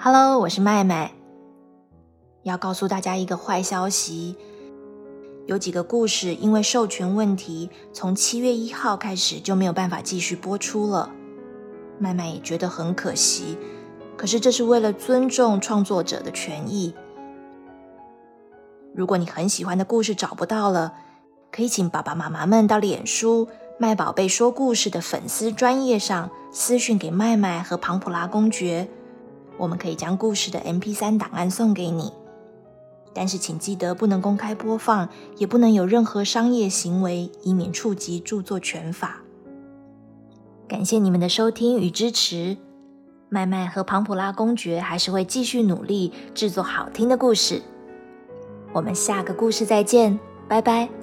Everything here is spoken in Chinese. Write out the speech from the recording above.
Hello，我是麦麦。要告诉大家一个坏消息，有几个故事因为授权问题，从七月一号开始就没有办法继续播出了。麦麦也觉得很可惜，可是这是为了尊重创作者的权益。如果你很喜欢的故事找不到了，可以请爸爸妈妈们到脸书“麦宝贝说故事”的粉丝专页上私讯给麦麦和庞普拉公爵。我们可以将故事的 MP3 档案送给你，但是请记得不能公开播放，也不能有任何商业行为，以免触及著作权法。感谢你们的收听与支持，麦麦和庞普拉公爵还是会继续努力制作好听的故事。我们下个故事再见，拜拜。